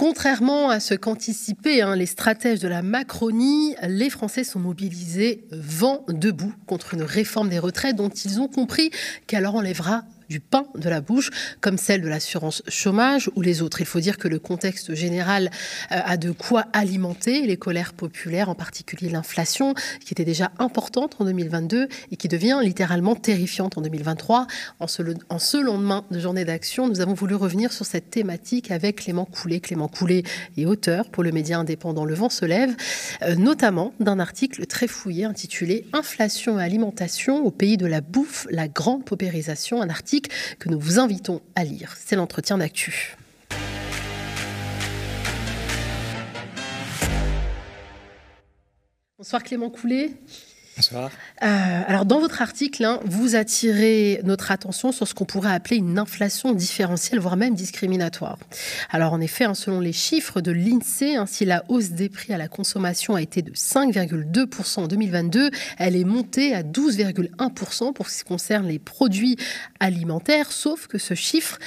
Contrairement à ce qu'anticipaient hein, les stratèges de la Macronie, les Français sont mobilisés vent debout contre une réforme des retraites dont ils ont compris qu'elle enlèvera du pain de la bouche, comme celle de l'assurance chômage ou les autres. Il faut dire que le contexte général euh, a de quoi alimenter les colères populaires, en particulier l'inflation, qui était déjà importante en 2022 et qui devient littéralement terrifiante en 2023. En ce, en ce lendemain de journée d'action, nous avons voulu revenir sur cette thématique avec Clément Coulet. Clément Coulet est auteur pour le média indépendant Le Vent se lève, euh, notamment d'un article très fouillé intitulé Inflation et alimentation au pays de la bouffe, la grande paupérisation, un article que nous vous invitons à lire. C'est l'entretien d'actu. Bonsoir Clément Coulet. Euh, alors, dans votre article, hein, vous attirez notre attention sur ce qu'on pourrait appeler une inflation différentielle, voire même discriminatoire. Alors, en effet, hein, selon les chiffres de l'INSEE, hein, si la hausse des prix à la consommation a été de 5,2% en 2022, elle est montée à 12,1% pour ce qui concerne les produits alimentaires, sauf que ce chiffre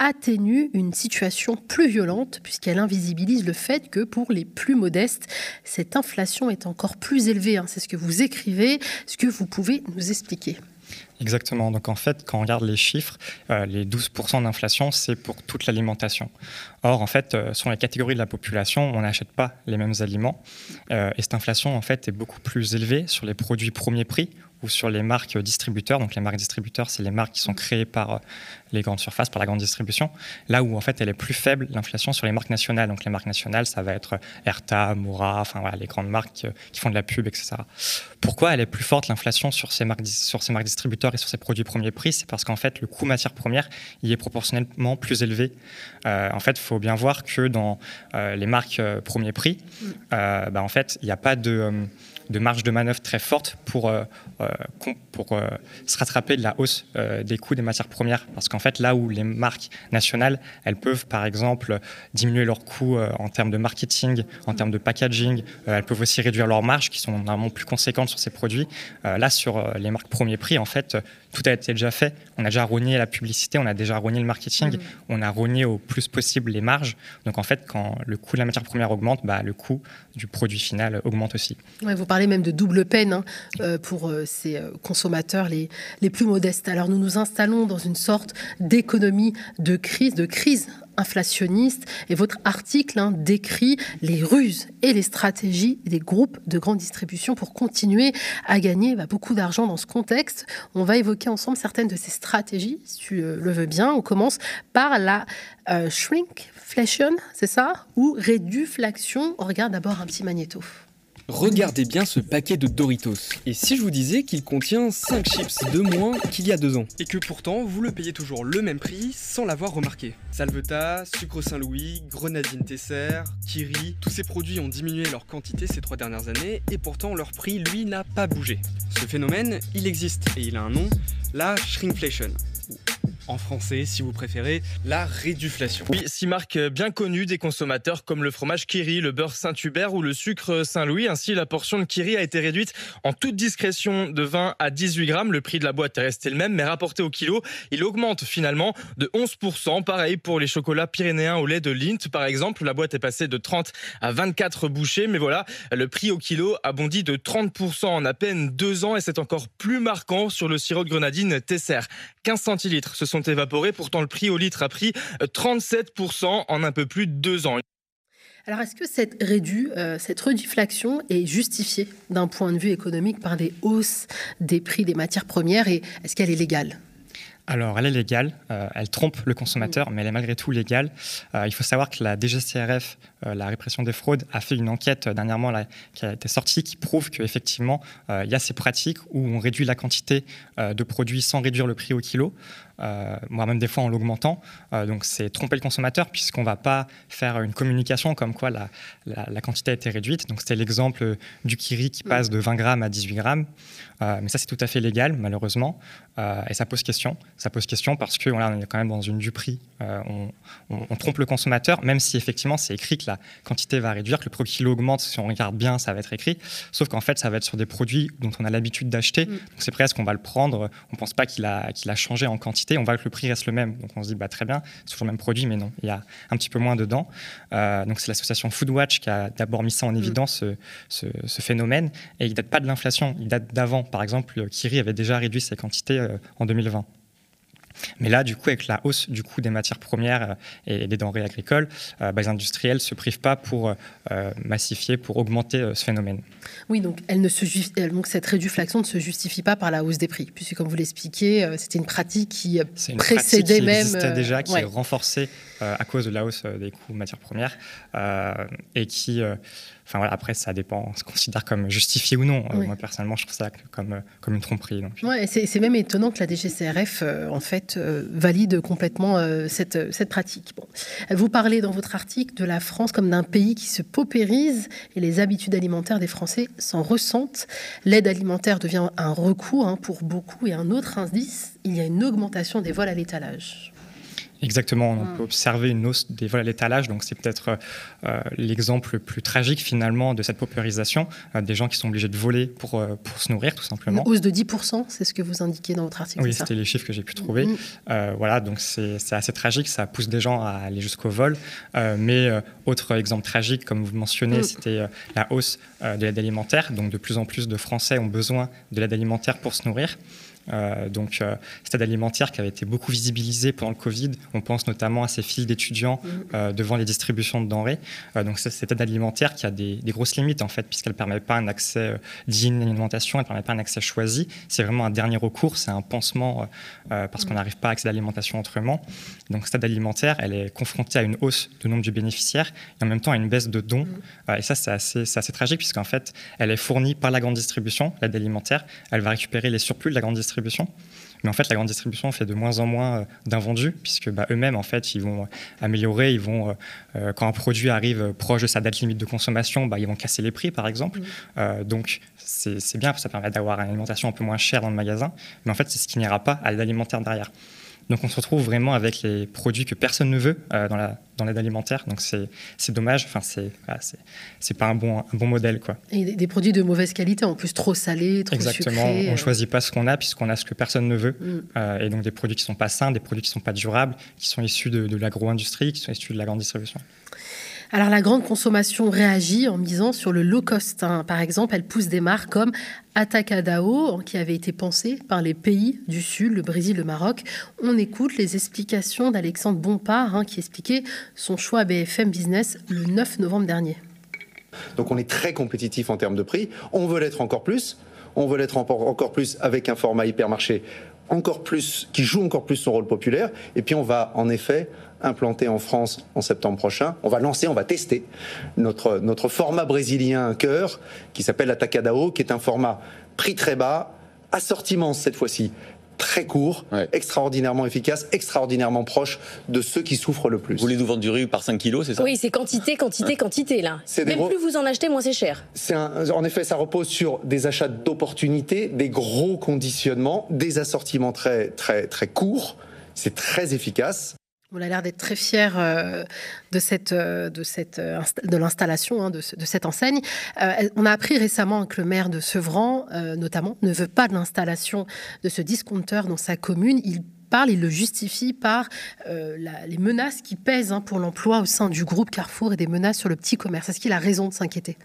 atténue une situation plus violente puisqu'elle invisibilise le fait que pour les plus modestes, cette inflation est encore plus élevée. Hein. C'est ce que vous écrivez. ce que vous pouvez nous expliquer Exactement. Donc en fait, quand on regarde les chiffres, euh, les 12% d'inflation, c'est pour toute l'alimentation. Or, en fait, euh, sur les catégories de la population, on n'achète pas les mêmes aliments. Euh, et cette inflation, en fait, est beaucoup plus élevée sur les produits premier prix ou sur les marques distributeurs. Donc les marques distributeurs, c'est les marques qui sont créées par euh, les grandes surfaces, par la grande distribution. Là où en fait elle est plus faible, l'inflation sur les marques nationales. Donc les marques nationales, ça va être Erta, Moura, enfin voilà, les grandes marques euh, qui font de la pub, etc. Pourquoi elle est plus forte l'inflation sur ces marques sur ces marques distributeurs et sur ces produits premier prix? C'est parce qu'en fait le coût matière première il est proportionnellement plus élevé. Euh, en fait, il faut bien voir que dans les marques premier prix, mm. bah, en fait il n'y a pas de de marge de manœuvre très forte pour, euh, euh, pour euh, se rattraper de la hausse des coûts des matières premières. Parce qu'en fait, là où les marques nationales, elles peuvent par exemple diminuer leurs coûts en termes de marketing, en termes de packaging, elles peuvent aussi réduire leurs marges qui sont normalement plus conséquentes sur ces produits. là, sur les marques premier prix, en fait, tout a été déjà fait. On a déjà rogné la publicité, on a déjà rogné le marketing, mmh. on a rogné au plus possible les marges. Donc en fait, quand le coût de la matière première augmente, bah, le coût du produit final augmente aussi. vous parlez même de double peine hein, euh, pour euh, ces euh, consommateurs les, les plus modestes. Alors nous nous installons dans une sorte d'économie de crise, de crise inflationniste. Et votre article hein, décrit les ruses et les stratégies des groupes de grande distribution pour continuer à gagner bah, beaucoup d'argent dans ce contexte. On va évoquer ensemble certaines de ces stratégies, si tu le veux bien. On commence par la shrinkflation, c'est ça? Ou réduflation? On regarde d'abord un petit magnéto. Regardez bien ce paquet de Doritos. Et si je vous disais qu'il contient 5 chips de moins qu'il y a deux ans Et que pourtant, vous le payez toujours le même prix sans l'avoir remarqué. Salveta, Sucre Saint-Louis, Grenadine Tesser, Kiri, tous ces produits ont diminué leur quantité ces trois dernières années et pourtant leur prix, lui, n'a pas bougé. Ce phénomène, il existe et il a un nom, la shrinkflation en français, si vous préférez, la réduflation. Oui, six marques bien connues des consommateurs comme le fromage Kiri, le beurre Saint-Hubert ou le sucre Saint-Louis. Ainsi, la portion de Kiri a été réduite en toute discrétion de 20 à 18 grammes. Le prix de la boîte est resté le même, mais rapporté au kilo, il augmente finalement de 11%. Pareil pour les chocolats pyrénéens au lait de Lindt, par exemple. La boîte est passée de 30 à 24 bouchées, mais voilà, le prix au kilo a bondi de 30% en à peine deux ans et c'est encore plus marquant sur le sirop de grenadine Tesser. 15 centilitres sont évaporés. Pourtant, le prix au litre a pris 37% euh, en un peu plus de deux ans. Alors, est-ce que cette, rédu, euh, cette reduflation est justifiée d'un point de vue économique par des hausses des prix des matières premières et est-ce qu'elle est légale? Alors, elle est légale, euh, elle trompe le consommateur, mais elle est malgré tout légale. il faut savoir que la DGCRF, la répression des fraudes, a fait une enquête dernièrement qui a été sortie qui prouve qu'effectivement, il y a ces pratiques où on réduit la quantité de produits sans réduire le prix au kilo. Euh, moi même des fois en l'augmentant. Euh, donc c'est tromper le consommateur puisqu'on ne va pas faire une communication comme quoi la, la, quantité a été réduite. Donc c'était l'exemple du kiri qui passe de 20 grammes à 18 grammes. Euh, mais ça c'est tout à fait légal malheureusement. et ça pose question. Ça pose question parce que voilà, on est quand même dans une du prix. On, on, trompe le consommateur, même si effectivement c'est écrit que la quantité va réduire, que le prix kilo augmente. Si on regarde bien, ça va être écrit. Sauf qu'en fait, ça va être sur des produits dont on a l'habitude d'acheter. Mm. Donc c'est presque qu'on va le prendre. On ne pense pas qu'il a, qu'il a changé en quantité quantité, on voit que le prix reste le même. Donc on se dit, bah, très bien, c'est toujours le même produit, mais non, il y a un petit peu moins dedans. donc c'est l'association Foodwatch qui a d'abord mis ça en mm. évidence, ce, ce, phénomène. Et il date pas de l'inflation, il date d'avant. Par exemple, Kiri avait déjà réduit ses quantités en 2020. Mais là, du coup, avec la hausse du coût des matières premières euh, et des denrées agricoles, euh, bah, les industriels ne se privent pas pour euh, massifier, pour augmenter ce phénomène. Oui, donc, elle ne se donc cette réduflation ne se justifie pas par la hausse des prix, puisque comme vous l'expliquez, c'était une pratique qui précédait qui même... existait déjà, qui est renforcée à cause de la hausse des coûts matières premières et qui Enfin voilà, après ça dépend, on se considère comme justifié ou non. Euh, moi personnellement, je trouve ça comme, euh, comme une tromperie. Donc. Ouais, c'est même étonnant que la DGCRF euh, en fait valide complètement cette, cette pratique. Bon. Vous parlez dans votre article de la France comme d'un pays qui se paupérise et les habitudes alimentaires des Français s'en ressentent. L'aide alimentaire devient un recours hein, pour beaucoup et un autre indice, il y a une augmentation des vols à l'étalage. Exactement, on peut observer une hausse des vols à l'étalage, donc c'est peut-être euh, l'exemple le plus tragique finalement de cette paupérisation, euh, des gens qui sont obligés de voler pour, euh, pour se nourrir tout simplement. Une hausse de 10%, c'est ce que vous indiquez dans votre article Oui, c'était les chiffres que j'ai pu trouver. Mm. voilà, donc c'est assez tragique, ça pousse des gens à aller jusqu'au vol. mais autre exemple tragique, comme vous mentionnez, mm. c'était la hausse de l'aide alimentaire, donc de plus en plus de Français ont besoin de l'aide alimentaire pour se nourrir. Euh, donc, euh, cette aide alimentaire qui avait été beaucoup visibilisée pendant le Covid. On pense notamment à ces files d'étudiants mm. euh, devant les distributions de denrées. donc, cette aide alimentaire qui a des, grosses limites, en fait, puisqu'elle ne permet pas un accès digne à l'alimentation, elle ne permet pas un accès choisi. C'est vraiment un dernier recours, c'est un pansement parce qu'on n'arrive pas à accéder à l'alimentation autrement. Donc, cette aide alimentaire, elle est confrontée à une hausse du nombre de bénéficiaires et en même temps à une baisse de dons. Mm. et ça, c'est assez, assez tragique, puisqu'en fait, elle est fournie par la grande distribution, l'aide alimentaire. Elle va récupérer les surplus de la grande distribution mais en fait, la grande distribution fait de moins en moins euh, d'invendus, puisque bah, eux-mêmes, en fait, ils vont améliorer, ils vont, euh, quand un produit arrive proche de sa date limite de consommation, bah, ils vont casser les prix, par exemple. Euh, donc, c'est bien, ça permet d'avoir une alimentation un peu moins chère dans le magasin, mais en fait, c'est ce qui n'ira pas à l'alimentaire derrière. Donc on se retrouve vraiment avec les produits que personne ne veut euh, dans, la, dans l'aide alimentaire. Donc c'est, dommage. Enfin, c'est, c'est, pas un bon, un bon modèle. Quoi. Et des, produits de mauvaise qualité, en plus trop salés, trop Exactement. On ne euh. choisit pas ce qu'on a puisqu'on a ce que personne ne veut. Mm. Euh, et donc des produits qui ne sont pas sains, des produits qui ne sont pas durables, qui sont issus de, de l'agro-industrie, qui sont issus de la grande distribution. Alors la grande consommation réagit en misant sur le low cost. Hein. Par exemple, elle pousse des marques comme Atacadao, qui avait été pensé par les pays du Sud, le Brésil, le Maroc. On écoute les explications d'Alexandre Bompard, hein, qui expliquait son choix à BFM Business le 9 novembre dernier. Donc on est très compétitif en termes de prix. On veut l'être encore plus. On veut l'être encore plus avec un format hypermarché encore plus, qui joue encore plus son rôle populaire. Et puis on va en effet implanter en France en septembre prochain. On va lancer, on va tester notre, notre format brésilien cœur qui s'appelle Atacadao, qui est un format prix très bas, assortiment cette fois-ci très court, extraordinairement efficace, extraordinairement proche de ceux qui souffrent le plus. Vous voulez nous vendre du riz par 5 kilos, c'est ça? Oui, c'est quantité, quantité, quantité là. Même plus vous en achetez, moins c'est cher. en effet, ça repose sur des achats d'opportunités, des gros conditionnements, des assortiments très très très courts. C'est très efficace. On a l'air d'être très fier euh, de cette, euh, de cette, euh, de l'installation hein, de, cette enseigne. on a appris récemment que le maire de Sevran, notamment, ne veut pas de l'installation de ce discompteur dans sa commune. Il parle, il le justifie par les menaces qui pèsent hein, pour l'emploi au sein du groupe Carrefour et des menaces sur le petit commerce. Est-ce qu'il a raison de s'inquiéter?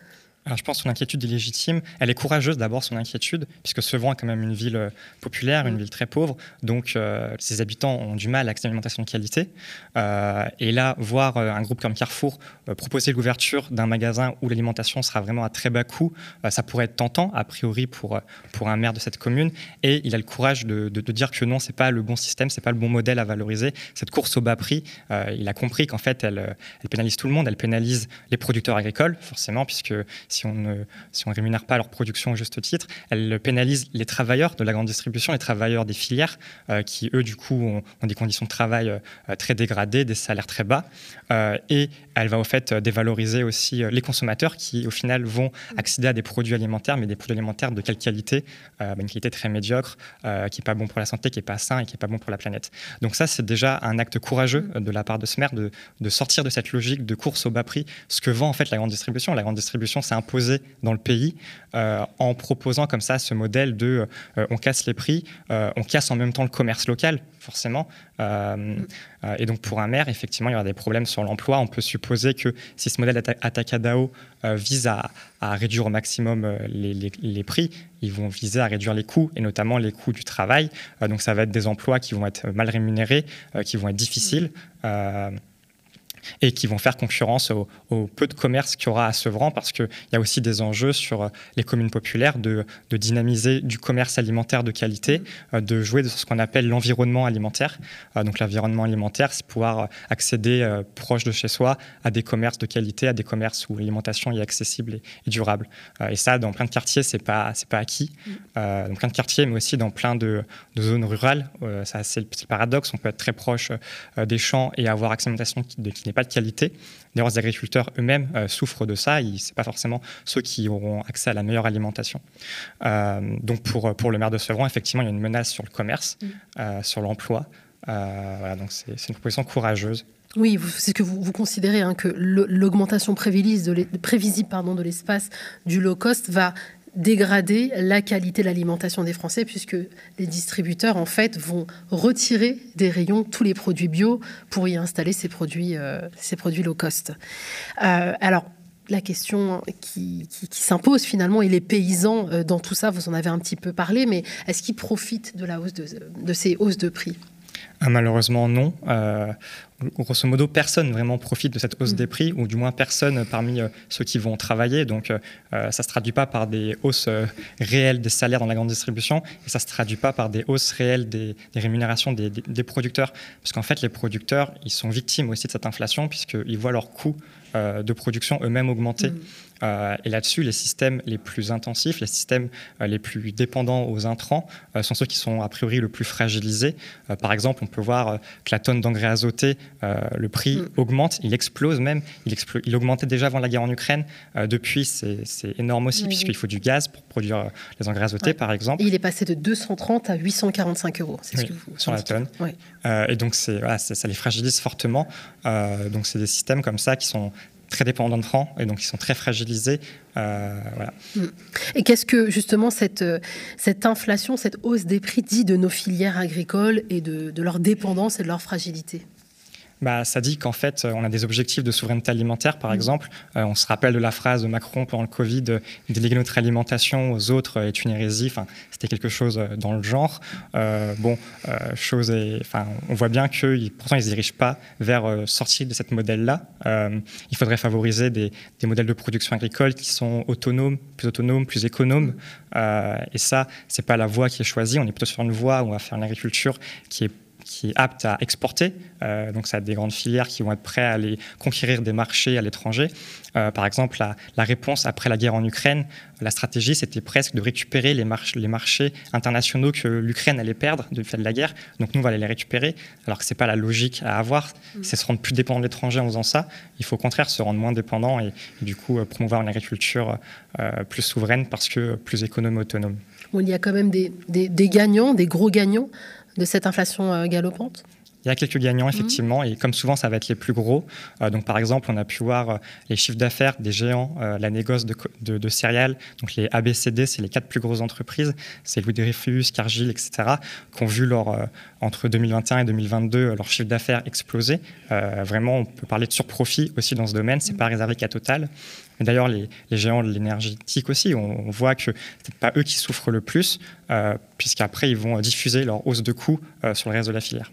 Je pense que son inquiétude est légitime. Elle est courageuse d'abord, son inquiétude, puisque Sevran est quand même une ville euh, populaire, une ville très pauvre. Donc, euh, ses habitants ont du mal à accéder à une alimentation de qualité. Euh, et là, voir un groupe comme Carrefour proposer l'ouverture d'un magasin où l'alimentation sera vraiment à très bas coût, ça pourrait être tentant, a priori, pour, pour un maire de cette commune. Et il a le courage de, de, dire que non, c'est pas le bon système, c'est pas le bon modèle à valoriser. Cette course au bas prix, il a compris qu'en fait, elle pénalise tout le monde. Elle pénalise les producteurs agricoles, forcément, puisque si on ne si on rémunère pas leur production au juste titre, elle pénalise les travailleurs de la grande distribution, les travailleurs des filières, euh, qui eux, du coup, ont, des conditions de travail euh, très dégradées, des salaires très bas. Euh, et elle va au fait dévaloriser aussi les consommateurs qui, au final, vont accéder à des produits alimentaires, mais des produits alimentaires de quelle qualité bah, Une qualité très médiocre, qui n'est pas bon pour la santé, qui n'est pas sain et qui n'est pas bon pour la planète. Donc ça, c'est déjà un acte courageux de la part de ce maire de, de sortir de cette logique de course au bas prix, ce que vend en fait la grande distribution. La grande distribution, c'est un imposées dans le pays en proposant comme ça ce modèle de on casse les prix, on casse en même temps le commerce local, forcément. et donc pour un maire, effectivement, il y aura des problèmes sur l'emploi. On peut supposer que si ce modèle Atacadao vise à, réduire au maximum les, les, prix, ils vont viser à réduire les coûts, et notamment les coûts du travail. donc ça va être des emplois qui vont être mal rémunérés, qui vont être difficiles et qui vont faire concurrence au, peu de commerce qu'il y aura à Sevran parce qu'il y a aussi des enjeux sur euh, les communes populaires de, dynamiser du commerce alimentaire de qualité, euh, de jouer sur ce qu'on appelle l'environnement alimentaire. Euh, donc l'environnement alimentaire, c'est pouvoir accéder proche de chez soi à des commerces de qualité, à des commerces où l'alimentation est accessible et, durable. et ça, dans plein de quartiers, c'est pas c'est pas acquis. dans plein de quartiers, mais aussi dans plein de, zones rurales. ça, c'est le, paradoxe. On peut être très proche des champs et avoir accès à l'alimentation qui, qui n'est pas de qualité. D'ailleurs, les agriculteurs eux-mêmes euh, souffrent de ça. Ce n'est pas forcément ceux qui auront accès à la meilleure alimentation. Euh, donc, pour, pour le maire de Sevran, effectivement, il y a une menace sur le commerce, mm. euh, sur l'emploi. voilà, donc c'est une proposition courageuse. Oui, c'est ce que vous, vous considérez hein, que l'augmentation prévisible de l'espace du low cost va dégrader la qualité de l'alimentation des Français puisque les distributeurs en fait vont retirer des rayons tous les produits bio pour y installer ces produits, euh, ces produits low cost. Euh, alors la question qui, s'impose finalement, et les paysans euh, dans tout ça, vous en avez un petit peu parlé, mais est-ce qu'ils profitent de la hausse de ces hausses de prix? Ah, malheureusement, non. Euh, grosso modo, personne vraiment profite de cette hausse mm. des prix, ou du moins personne parmi euh, ceux qui vont travailler. Donc, euh, ça ne se traduit pas par des hausses réelles des salaires dans la grande distribution, et ça ne se traduit pas par des hausses réelles des, rémunérations des, des, producteurs. Parce qu'en fait, les producteurs, ils sont victimes aussi de cette inflation, puisqu'ils voient leurs coûts de production eux-mêmes augmenter. Mm. Euh, et là-dessus, les systèmes les plus intensifs, les systèmes euh, les plus dépendants aux intrants, euh, sont ceux qui sont a priori le plus fragilisés. par exemple, on peut voir que la tonne d'engrais azoté, le prix mm. augmente, il explose même. Il, il, augmentait déjà avant la guerre en Ukraine. depuis, c'est énorme aussi, puisqu'il faut du gaz pour produire les engrais azotés, par exemple. il est passé de 230 à 845 euros, c'est ce que vous Sur la tonne. et donc, voilà, ça les fragilise fortement. donc, c'est des systèmes comme ça qui sont très dépendants de francs et donc ils sont très fragilisés. Euh. Mm. Et qu'est-ce que justement cette, euh, cette inflation, cette hausse des prix dit de nos filières agricoles et de, de leur dépendance et de leur fragilité? Bah, ça dit qu'en fait, on a des objectifs de souveraineté alimentaire, par mm. exemple. Euh, on se rappelle de la phrase de Macron pendant le Covid déléguer notre alimentation aux autres est une hérésie. Enfin, c'était quelque chose dans le genre. bon, chose enfin, on voit bien que pourtant ils ne se dirigent pas vers sortir de cette modèle-là. il faudrait favoriser des, des, modèles de production agricole qui sont autonomes, plus autonomes, plus économes. et ça, c'est pas la voie qui est choisie. On est plutôt sur une voie où on va faire une agriculture qui est qui est apte à exporter. Euh, donc, ça a des grandes filières qui vont être prêtes à aller conquérir des marchés à l'étranger. Euh, par exemple, la, réponse après la guerre en Ukraine, la stratégie, c'était presque de récupérer les, les marchés internationaux que l'Ukraine allait perdre du fait de la guerre. Donc, nous, on va aller les récupérer, alors que ce n'est pas la logique à avoir. Mm. C'est se rendre plus dépendant de l'étranger en faisant ça. Il faut au contraire se rendre moins dépendant et, du coup euh, promouvoir une agriculture plus souveraine parce que plus économe et autonome. il y a quand même des, des gagnants, des gros gagnants de cette inflation galopante? Il y a quelques gagnants, effectivement, et comme souvent, ça va être les plus gros. Euh, donc, par exemple, on a pu voir euh, les chiffres d'affaires des géants, la négoce de, de, céréales, donc les ABCD, c'est les quatre plus grosses entreprises, c'est Louis Dreyfus, Cargill, etc., qui ont vu leur, entre 2021 et 2022 leur chiffre d'affaires exploser. vraiment, on peut parler de surprofit aussi dans ce domaine, c'est pas réservé qu'à Total. Mais d'ailleurs, les, géants de l'énergétique aussi, on, voit que ce n'est pas eux qui souffrent le plus, euh, puisqu'après, ils vont diffuser leur hausse de coûts euh, sur le reste de la filière.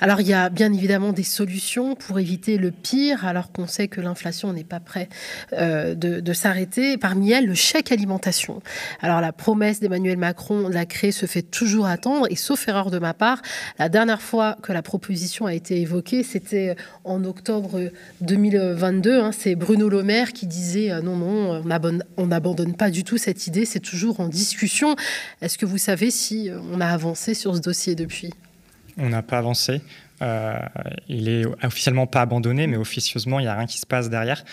Alors il y a bien évidemment des solutions pour éviter le pire, alors qu'on sait que l'inflation n'est pas près euh, de, s'arrêter. Parmi elles, le chèque alimentation. Alors la promesse d'Emmanuel Macron de la créer se fait toujours attendre, et sauf erreur de ma part, la dernière fois que la proposition a été évoquée, c'était en octobre 2022. Hein. c'est Bruno Le Maire qui disait euh, non, non, on n'abandonne pas du tout cette idée, c'est toujours en discussion. Est-ce que vous savez si on a avancé sur ce dossier depuis? On n'a pas avancé. il est officiellement pas abandonné, mais officieusement, il n'y a rien qui se passe derrière.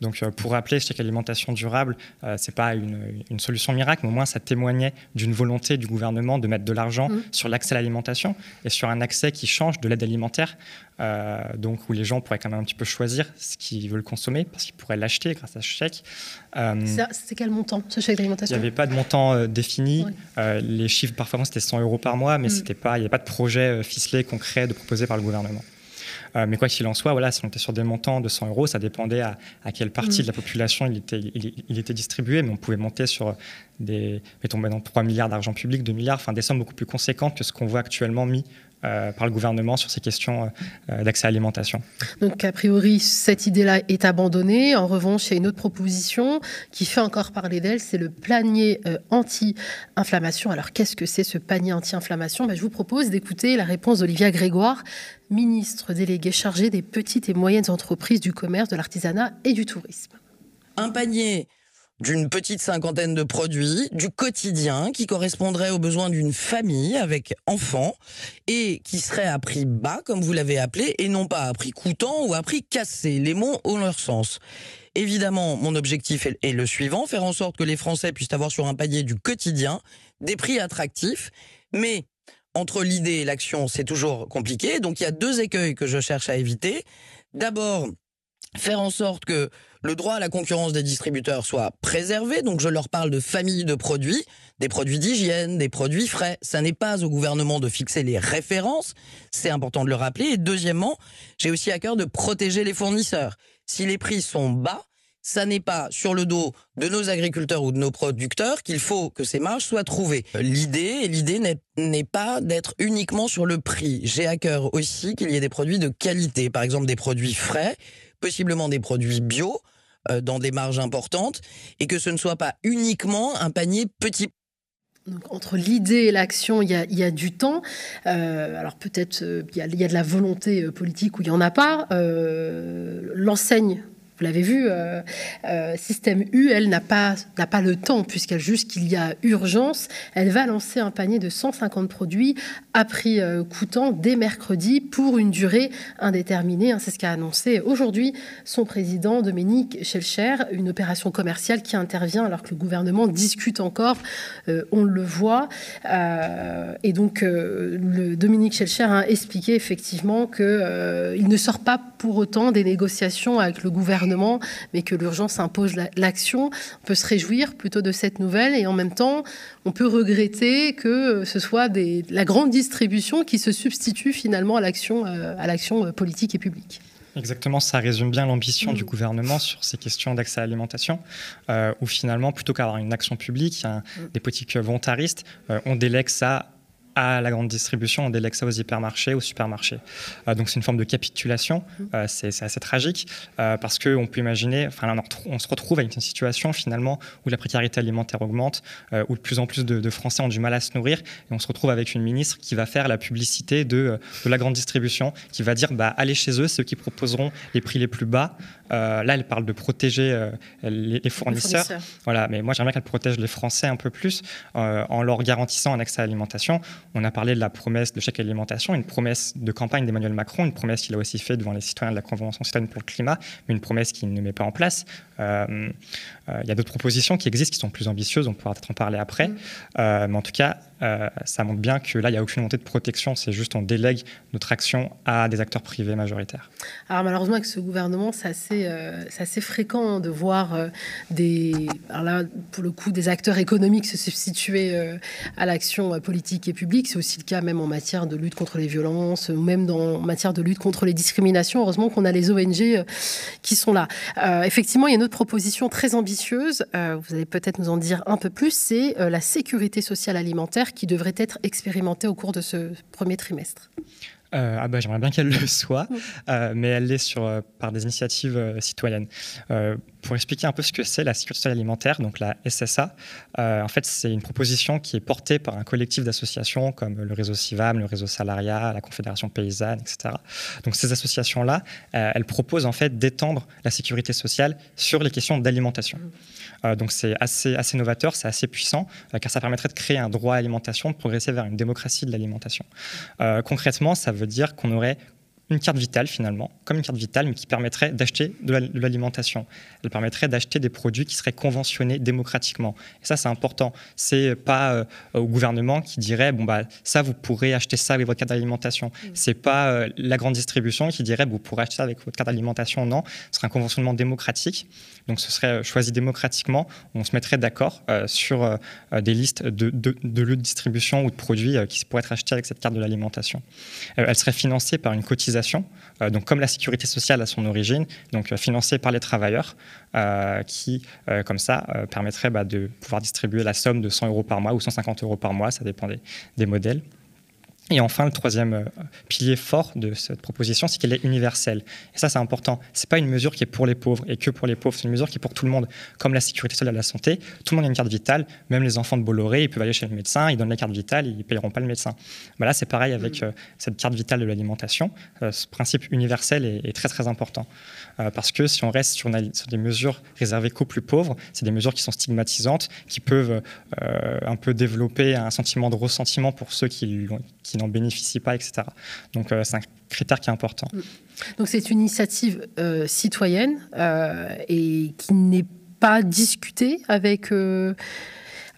donc, pour rappeler, chèque alimentation durable, c'est pas une, solution miracle, mais au moins ça témoignait d'une volonté du gouvernement de mettre de l'argent mmh. sur l'accès à l'alimentation et sur un accès qui change de l'aide alimentaire euh, donc où les gens pourraient quand même un petit peu choisir ce qu'ils veulent consommer parce qu'ils pourraient l'acheter grâce à ce chèque. Euh, c'était quel montant ce chèque d'alimentation Il n'y avait pas de montant euh, défini. les chiffres parfois c'était 100 euros par mois, mais mm. c'était pas, il n'y avait pas de projet ficelé concret de proposé par le gouvernement. mais quoi qu'il en soit, voilà, si on était sur des montants de 100 euros, ça dépendait à, quelle partie mm. de la population il était, il, était distribué, mais on pouvait monter sur des, mettons, dans 3 milliards d'argent public, 2 milliards, enfin des sommes beaucoup plus conséquentes que ce qu'on voit actuellement mis euh, par le gouvernement sur ces questions euh, d'accès à l'alimentation. Donc, a priori, cette idée-là est abandonnée. En revanche, il y a une autre proposition qui fait encore parler d'elle, c'est le panier euh, anti-inflammation. Alors, qu'est-ce que c'est ce panier anti-inflammation? Ben, Je vous propose d'écouter la réponse d'Olivia Grégoire, ministre déléguée chargée des petites et moyennes entreprises du commerce, de l'artisanat et du tourisme. Un panier d'une petite cinquantaine de produits du quotidien qui correspondrait aux besoins d'une famille avec enfants et qui serait à prix bas, comme vous l'avez appelé, et non pas à prix coûtant ou à prix cassé. Les mots ont leur sens. Évidemment, mon objectif est le suivant, faire en sorte que les Français puissent avoir sur un panier du quotidien des prix attractifs, mais entre l'idée et l'action, c'est toujours compliqué. Donc il y a deux écueils que je cherche à éviter. D'abord, faire en sorte que le droit à la concurrence des distributeurs soit préservé. Donc je leur parle de familles de produits, des produits d'hygiène, des produits frais. Ça n'est pas au gouvernement de fixer les références, c'est important de le rappeler. Et deuxièmement, j'ai aussi à cœur de protéger les fournisseurs. Si les prix sont bas, ça n'est pas sur le dos de nos agriculteurs ou de nos producteurs qu'il faut que ces marges soient trouvées. L'idée, l'idée n'est pas d'être uniquement sur le prix. J'ai à cœur aussi qu'il y ait des produits de qualité, par exemple des produits frais, possiblement des produits bio, euh, dans des marges importantes et que ce ne soit pas uniquement un panier petit. entre l'idée et l'action, il, y a, du temps. Euh, alors peut-être euh, il, y a de la volonté politique où il n'y en a pas. L'enseigne vous l'avez vu, euh, euh, Système U, elle n'a pas, n'a pas le temps, puisqu'elle juge qu'il y a urgence. Elle va lancer un panier de 150 produits à prix euh, coûtant dès mercredi pour une durée indéterminée. Hein, c'est ce qu'a annoncé aujourd'hui son président Dominique Schelcher, une opération commerciale qui intervient alors que le gouvernement discute encore, on le voit. et donc, Dominique Schelcher a expliqué effectivement qu'il ne sort pas pour autant des négociations avec le gouvernement mais que l'urgence impose l'action. On peut se réjouir plutôt de cette nouvelle et en même temps, on peut regretter que ce soit des, la grande distribution qui se substitue finalement à l'action euh, euh, politique et publique. Exactement, ça résume bien l'ambition du mmh. gouvernement sur ces questions d'accès à l'alimentation, euh, où finalement, plutôt qu'avoir une action publique, mmh. des politiques volontaristes, on délègue ça à la grande distribution, on délègue ça aux hypermarchés, aux supermarchés. Euh, donc c'est une forme de capitulation, mmh. euh, c'est assez tragique, euh, parce qu'on peut imaginer, enfin on, se retrouve avec une situation finalement où la précarité alimentaire augmente, où de plus en plus de, Français ont du mal à se nourrir, et on se retrouve avec une ministre qui va faire la publicité de, de la grande distribution, qui va dire, bah, allez chez eux, ceux qui proposeront les prix les plus bas. Là, elle parle de protéger les, fournisseurs. Voilà, mais moi j'aimerais qu'elle protège les Français un peu plus en leur garantissant un accès à l'alimentation. On a parlé de la promesse de chèque alimentation, une promesse de campagne d'Emmanuel Macron, une promesse qu'il a aussi faite devant les citoyens de la Convention citoyenne pour le climat, mais une promesse qu'il ne met pas en place. Euh, euh, il y a d'autres propositions qui existent qui sont plus ambitieuses, on pourra peut-être en parler après. Mm. Euh, mais en tout cas, ça montre bien que là, il n'y a aucune volonté de protection, c'est juste on délègue notre action à des acteurs privés majoritaires. Alors malheureusement, avec ce gouvernement, c'est assez, assez, fréquent de voir des, alors là, pour le coup, des acteurs économiques se substituer à l'action politique et publique. C'est aussi le cas même en matière de lutte contre les violences, ou même dans, en matière de lutte contre les discriminations. Heureusement qu'on a les ONG qui sont là. effectivement, il y a une autre proposition très ambitieuse euh, vous allez peut-être nous en dire un peu plus, c'est euh, la sécurité sociale alimentaire qui devrait être expérimentée au cours de ce premier trimestre. Euh, ah bah, J'aimerais bien qu'elle le soit, mais elle l'est sur, par des initiatives citoyennes. Pour expliquer un peu ce que c'est la sécurité sociale alimentaire, donc la SSA, en fait, c'est une proposition qui est portée par un collectif d'associations comme le réseau CIVAM, le réseau Salariat, la Confédération paysanne, etc. Donc ces associations-là, elles proposent en fait d'étendre la sécurité sociale sur les questions d'alimentation. Mmh. donc c'est assez, assez novateur, c'est assez puissant, car ça permettrait de créer un droit à l'alimentation, de progresser vers une démocratie de l'alimentation. concrètement, ça veut dire qu'on aurait une carte vitale finalement, comme une carte vitale, mais qui permettrait d'acheter de l'alimentation. Elle permettrait d'acheter des produits qui seraient conventionnés démocratiquement. Et ça, c'est important. C'est pas euh, au gouvernement qui dirait bon bah ça vous pourrez acheter ça avec votre carte d'alimentation. Ce mmh. C'est pas euh, la grande distribution qui dirait vous pourrez acheter ça avec votre carte d'alimentation. Non, ce serait un conventionnement démocratique. Donc ce serait euh, choisi démocratiquement. On se mettrait d'accord sur des listes de, de, de, distribution ou de produits qui pourraient être achetés avec cette carte de l'alimentation. elle serait financée par une cotisation euh, donc comme la sécurité sociale à son origine, donc euh, financée par les travailleurs, euh, qui, comme ça, permettrait bah, de pouvoir distribuer la somme de 100 euros par mois ou 150 euros par mois, ça dépend des modèles. Et enfin, le troisième euh, pilier fort de cette proposition, c'est qu'elle est universelle. Et ça, c'est important. Ce n'est pas une mesure qui est pour les pauvres et que pour les pauvres. C'est une mesure qui est pour tout le monde. Comme la sécurité sociale et la santé, tout le monde a une carte vitale. Même les enfants de Bolloré, ils peuvent aller chez le médecin, ils donnent la carte vitale, ils ne payeront pas le médecin. Bah là, c'est pareil avec mm. euh, cette carte vitale de l'alimentation. Euh, ce principe universel est, très, très important. parce que si on reste sur, sur des mesures réservées qu'aux plus pauvres, c'est des mesures qui sont stigmatisantes, qui peuvent un peu développer un sentiment de ressentiment pour ceux qui, qui n'en bénéficient pas, etc. Donc euh, c'est un critère qui est important. Mm. Donc c'est une initiative euh, citoyenne euh, et qui n'est pas discutée avec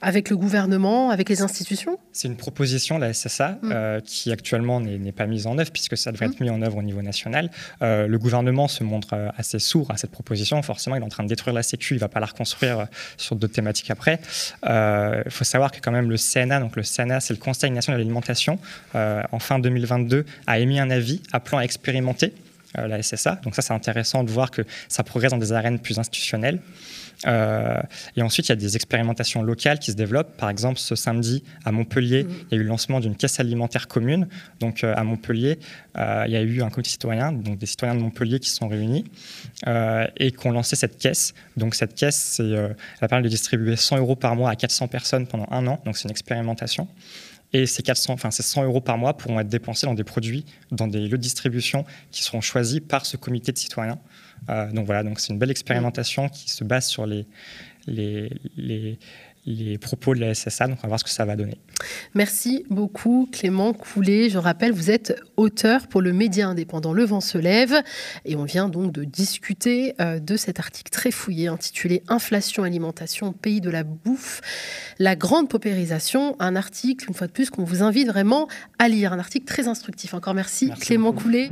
avec le gouvernement, avec les institutions C'est une proposition, la SSA, mm. euh, qui actuellement n'est pas mise en œuvre, puisque ça devrait être mm. mis en œuvre au niveau national. Euh, le gouvernement se montre euh, assez sourd à cette proposition. Forcément, il est en train de détruire la Sécu, il ne va pas la reconstruire sur d'autres thématiques après. Il faut savoir que quand même le CNA, donc le CNA, c'est le Conseil national de l'alimentation, en fin 2022, a émis un avis appelant à expérimenter la SSA. Donc ça, c'est intéressant de voir que ça progresse dans des arènes plus institutionnelles. Euh, et ensuite, il y a des expérimentations locales qui se développent. Par exemple, ce samedi, à Montpellier, mmh. il y a eu le lancement d'une caisse alimentaire commune. Donc, euh, à Montpellier, euh, il y a eu un comité citoyen, donc des citoyens de Montpellier qui se sont réunis et qui ont lancé cette caisse. Donc, cette caisse, c'est, elle permet de distribuer 100 euros par mois à 400 personnes pendant un an. Donc, c'est une expérimentation. Et ces, 400, enfin, ces 100 euros par mois pourront être dépensés dans des produits, dans des lieux de distribution qui seront choisis par ce comité de citoyens. Euh, donc voilà, donc c'est une belle expérimentation qui se base sur les, les, les, les propos de la SSA. Donc, on va voir ce que ça va donner. Merci beaucoup, Clément Coulet. Je rappelle, vous êtes auteur pour le média indépendant Le Vent se lève. Et on vient donc de discuter euh, de cet article très fouillé intitulé Inflation, alimentation, pays de la bouffe, la grande paupérisation. Un article, une fois de plus, qu'on vous invite vraiment à lire. Un article très instructif. Encore merci, Clément Coulet.